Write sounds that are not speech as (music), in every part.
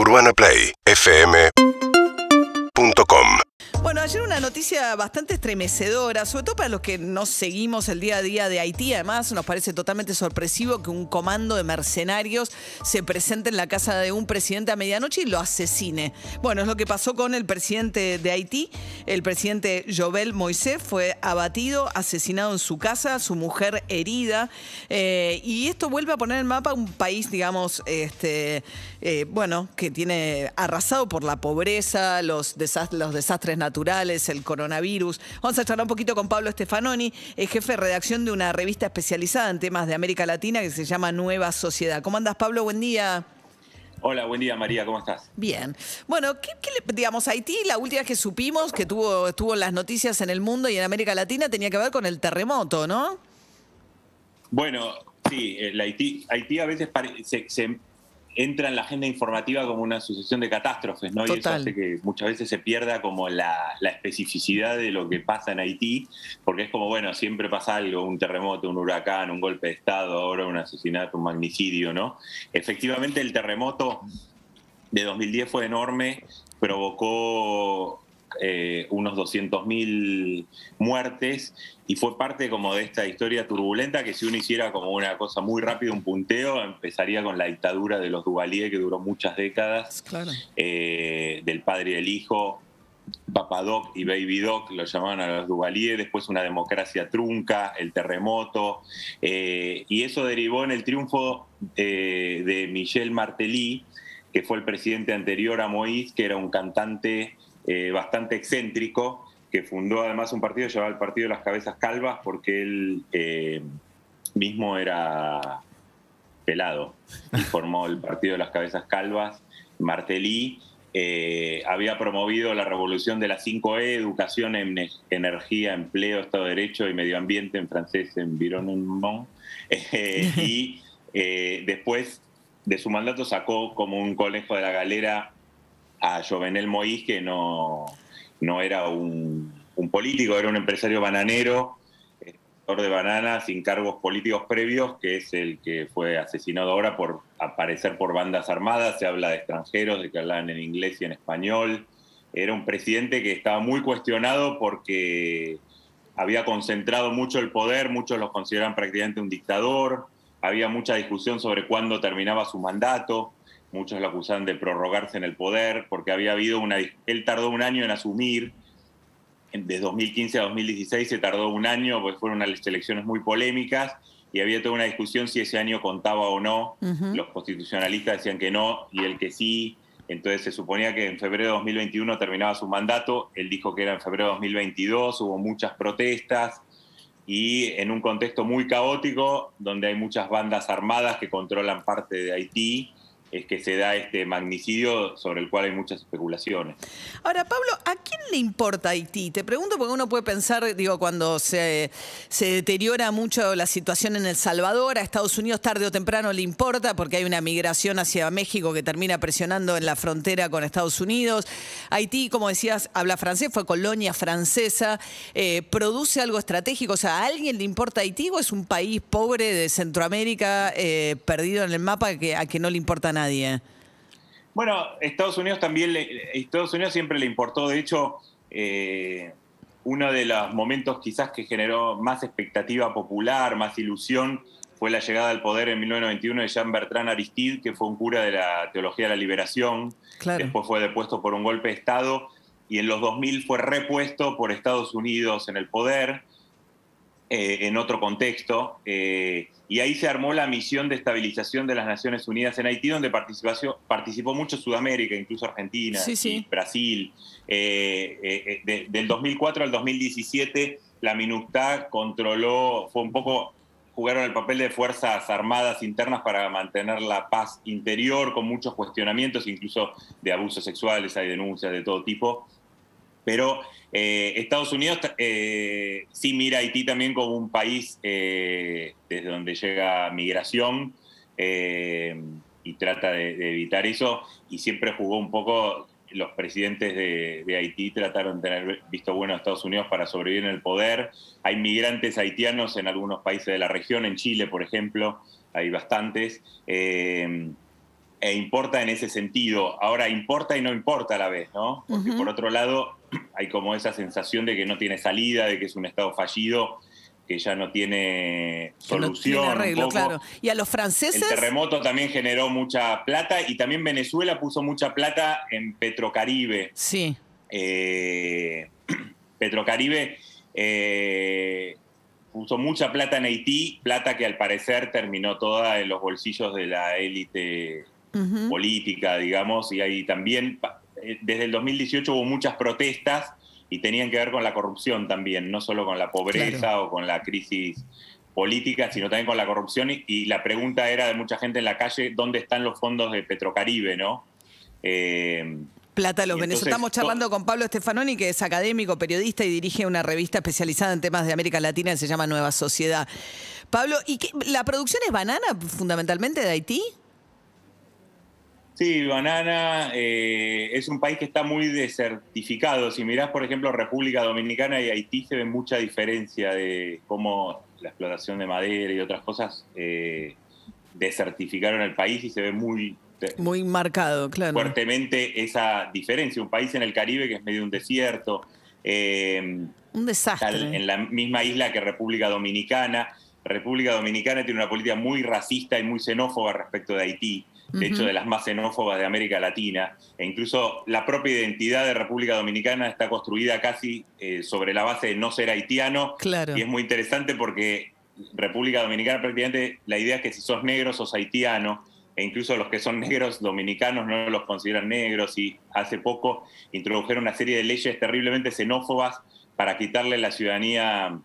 UrbanaPlayFM.com Bueno, ayer una noticia bastante estremecedora, sobre todo para los que no seguimos el día a día de Haití. Además, nos parece totalmente sorpresivo que un comando de mercenarios se presente en la casa de un presidente a medianoche y lo asesine. Bueno, es lo que pasó con el presidente de Haití. El presidente Jovel Moisés fue abatido, asesinado en su casa, su mujer herida. Eh, y esto vuelve a poner en el mapa un país, digamos, este, eh, bueno, que tiene arrasado por la pobreza, los, desastres, los desastres naturales, el coronavirus. Vamos a charlar un poquito con Pablo Stefanoni, es jefe de redacción de una revista especializada en temas de América Latina que se llama Nueva Sociedad. ¿Cómo andas, Pablo? Buen día. Hola, buen día María, ¿cómo estás? Bien. Bueno, ¿qué, qué le, digamos, Haití, la última que supimos que tuvo, estuvo en las noticias en el mundo y en América Latina tenía que ver con el terremoto, ¿no? Bueno, sí, el Haití, Haití a veces se, se entra en la agenda informativa como una sucesión de catástrofes, ¿no? Y eso hace que muchas veces se pierda como la, la especificidad de lo que pasa en Haití, porque es como, bueno, siempre pasa algo, un terremoto, un huracán, un golpe de Estado, ahora un asesinato, un magnicidio, ¿no? Efectivamente, el terremoto de 2010 fue enorme, provocó eh, unos 200.000 muertes y fue parte como de esta historia turbulenta que si uno hiciera como una cosa muy rápida, un punteo, empezaría con la dictadura de los Duvalier que duró muchas décadas, Claro. eh, del padre y del hijo, Papadoc y Baby Doc lo llamaban a los Duvalier, después una democracia trunca, el terremoto, eh, y eso derivó en el triunfo eh, de Michel Martelly, que fue el presidente anterior a Moïse, que era un cantante eh, bastante excéntrico, que fundó además un partido llamado el Partido de las Cabezas Calvas, porque él eh, mismo era pelado y formó el Partido de las Cabezas Calvas. Martelly eh, había promovido la revolución de las 5E, educación, en, energía, empleo, Estado de Derecho y medio ambiente, en francés, environnement. (laughs) Eh, y eh, después de su mandato sacó como un conejo de la galera a Jovenel Moïse, que no, no era un, político, era un empresario bananero, eh, de bananas sin cargos políticos previos, que es el que fue asesinado ahora por aparecer por bandas armadas, se habla de extranjeros, de que hablaban en inglés y en español. Era un presidente que estaba muy cuestionado porque había concentrado mucho el poder, muchos lo consideraban prácticamente un dictador, había mucha discusión sobre cuándo terminaba su mandato, muchos lo acusaban de prorrogarse en el poder, porque había habido una... Él tardó un año en asumir, de 2015 a 2016 se tardó un año, pues fueron unas elecciones muy polémicas y había toda una discusión si ese año contaba o no. Los constitucionalistas decían que no y el que sí. Entonces se suponía que en febrero de 2021 terminaba su mandato. Él dijo que era en febrero de 2022. Hubo muchas protestas y en un contexto muy caótico, donde hay muchas bandas armadas que controlan parte de Haití, es que se da este magnicidio sobre el cual hay muchas especulaciones. Ahora, Pablo, ¿a quién le importa Haití? Te pregunto porque uno puede pensar, digo, cuando se, deteriora mucho la situación en El Salvador, a Estados Unidos tarde o temprano le importa porque hay una migración hacia México que termina presionando en la frontera con Estados Unidos. Haití, como decías, habla francés, fue colonia francesa, eh, produce algo estratégico. O sea, ¿a alguien le importa Haití o es un país pobre de Centroamérica eh, perdido en el mapa que, a que no le importa a nadie? Bueno, Estados Unidos también, le, Estados Unidos siempre le importó, de hecho, eh, uno de los momentos quizás que generó más expectativa popular, más ilusión, fue la llegada al poder en 1991 de Jean-Bertrand Aristide, que fue un cura de la teología de la liberación, Claro. después fue depuesto por un golpe de Estado y en los 2000 fue repuesto por Estados Unidos en el poder, eh, en otro contexto, eh, y ahí se armó la misión de estabilización de las Naciones Unidas en Haití, donde participó mucho Sudamérica, incluso Argentina, Sí, Brasil. Eh, de- del 2004 al 2017, la MINUCTAD controló, fue un poco, jugaron el papel de fuerzas armadas internas para mantener la paz interior, con muchos cuestionamientos, incluso de abusos sexuales, hay denuncias de todo tipo. Pero eh, Estados Unidos eh, sí mira a Haití también como un país eh, desde donde llega migración eh, y trata de, evitar eso y siempre jugó un poco, los presidentes de, de Haití trataron de tener visto bueno a Estados Unidos para sobrevivir en el poder. Hay migrantes haitianos en algunos países de la región, en Chile por ejemplo, hay bastantes. E importa en ese sentido. Ahora, importa y no importa a la vez, ¿no? Porque por otro lado, (clears throat) hay como esa sensación de que no tiene salida, de que es un Estado fallido, que ya no tiene solución. arreglo, claro. Y a los franceses. El terremoto también generó mucha plata y también Venezuela puso mucha plata en Petrocaribe. Sí. Eh, (clears throat) Petrocaribe eh, puso mucha plata en Haití, plata que al parecer terminó toda en los bolsillos de la élite política, digamos, y ahí también, eh, desde el 2018 hubo muchas protestas y tenían que ver con la corrupción también, no solo con la pobreza o con la crisis política, sino también con la corrupción. Y, la pregunta era de mucha gente en la calle, ¿dónde están los fondos de Petrocaribe, no? Eh, Plata los venezolanos. Estamos charlando con Pablo Stefanoni, que es académico, periodista y dirige una revista especializada en temas de América Latina que se llama Nueva Sociedad. Pablo, ¿y qué, la producción es banana fundamentalmente de Haití? Sí, banana eh, es un país que está muy desertificado. Si mirás, por ejemplo, República Dominicana y Haití, se ve mucha diferencia de cómo la explotación de madera y otras cosas eh, desertificaron el país y se ve muy... Muy marcado, claro. Fuertemente esa diferencia. Un país en el Caribe que es medio un desierto. Eh, un desastre. En la misma isla que República Dominicana. República Dominicana tiene una política muy racista y muy xenófoba respecto de Haití de hecho de las más xenófobas de América Latina, e incluso la propia identidad de República Dominicana está construida casi eh, sobre la base de no ser haitiano, claro. y es muy interesante porque República Dominicana prácticamente la idea es que si sos negro sos haitiano, e incluso los que son negros dominicanos no los consideran negros, y hace poco introdujeron una serie de leyes terriblemente xenófobas para quitarle la ciudadanía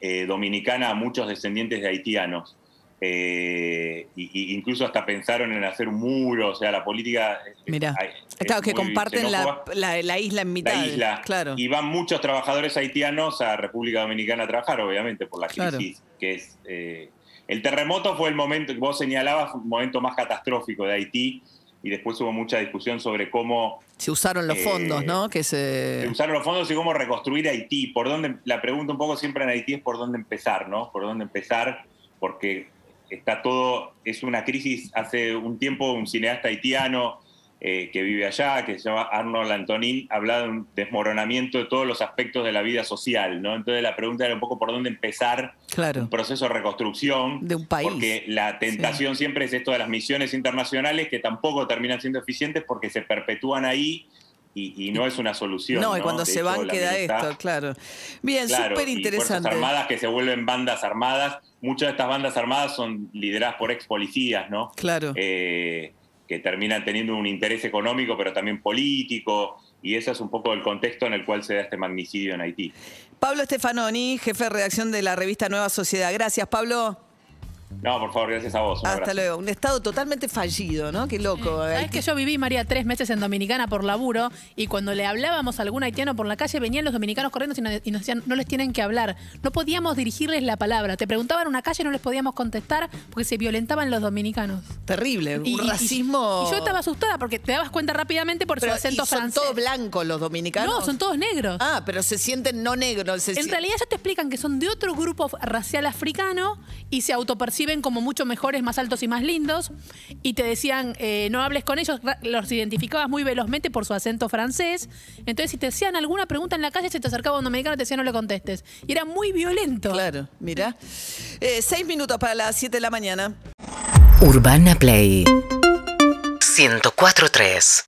eh, dominicana a muchos descendientes de haitianos. Eh, y, incluso hasta pensaron en hacer un muro, o sea, la política... Mira, claro, que comparten la, isla en mitad. La isla, claro. Y van muchos trabajadores haitianos a República Dominicana a trabajar, obviamente, por la crisis, que es... Eh, el terremoto fue el momento que vos señalabas, un momento más catastrófico de Haití, y después hubo mucha discusión sobre cómo... Se usaron los fondos, ¿no? Eh, que se... se... usaron los fondos y cómo reconstruir Haití. Por dónde, la pregunta un poco siempre en Haití es por dónde empezar, ¿no? Por dónde empezar, porque está todo, es una crisis, hace un tiempo un cineasta haitiano eh, que vive allá, que se llama Arnold Antonin, habla de un desmoronamiento de todos los aspectos de la vida social, ¿no? Entonces la pregunta era un poco por dónde empezar un proceso de reconstrucción. De un país. Porque la tentación siempre es esto de las misiones internacionales que tampoco terminan siendo eficientes porque se perpetúan ahí y, no es una solución. No, y cuando se van queda esto, claro. Bien, súper interesante. armadas que se vuelven bandas armadas. Muchas de estas bandas armadas son lideradas por ex policías, ¿no? Claro. Eh, que terminan teniendo un interés económico, pero también político. Y ese es un poco el contexto en el cual se da este magnicidio en Haití. Pablo Stefanoni, jefe de redacción de la revista Nueva Sociedad. Gracias, Pablo. No, por favor, gracias a vos. Hasta luego. Un estado totalmente fallido, ¿no? Qué loco. Es Sabes que yo viví, María, tres meses en Dominicana por laburo y cuando le hablábamos a algún haitiano por la calle venían los dominicanos corriendo y nos decían, no les tienen que hablar. No podíamos dirigirles la palabra. Te preguntaban una calle y no les podíamos contestar porque se violentaban los dominicanos. Terrible, un racismo. Y, yo estaba asustada porque te dabas cuenta rápidamente por su acento son todos blancos los dominicanos? No, son todos negros. Ah, pero se sienten no negros. en realidad ya te explican que son de otro grupo racial africano y se autoperciben como mucho mejores, más altos y más lindos, y te decían, eh, no hables con ellos, los identificabas muy velozmente por su acento francés, entonces si te hacían alguna pregunta en la calle, se te acercaba un dominicano y te decía no le contestes. Y era muy violento. Claro, mira. Eh, seis minutos para las siete de la mañana. Urbana Play 104.3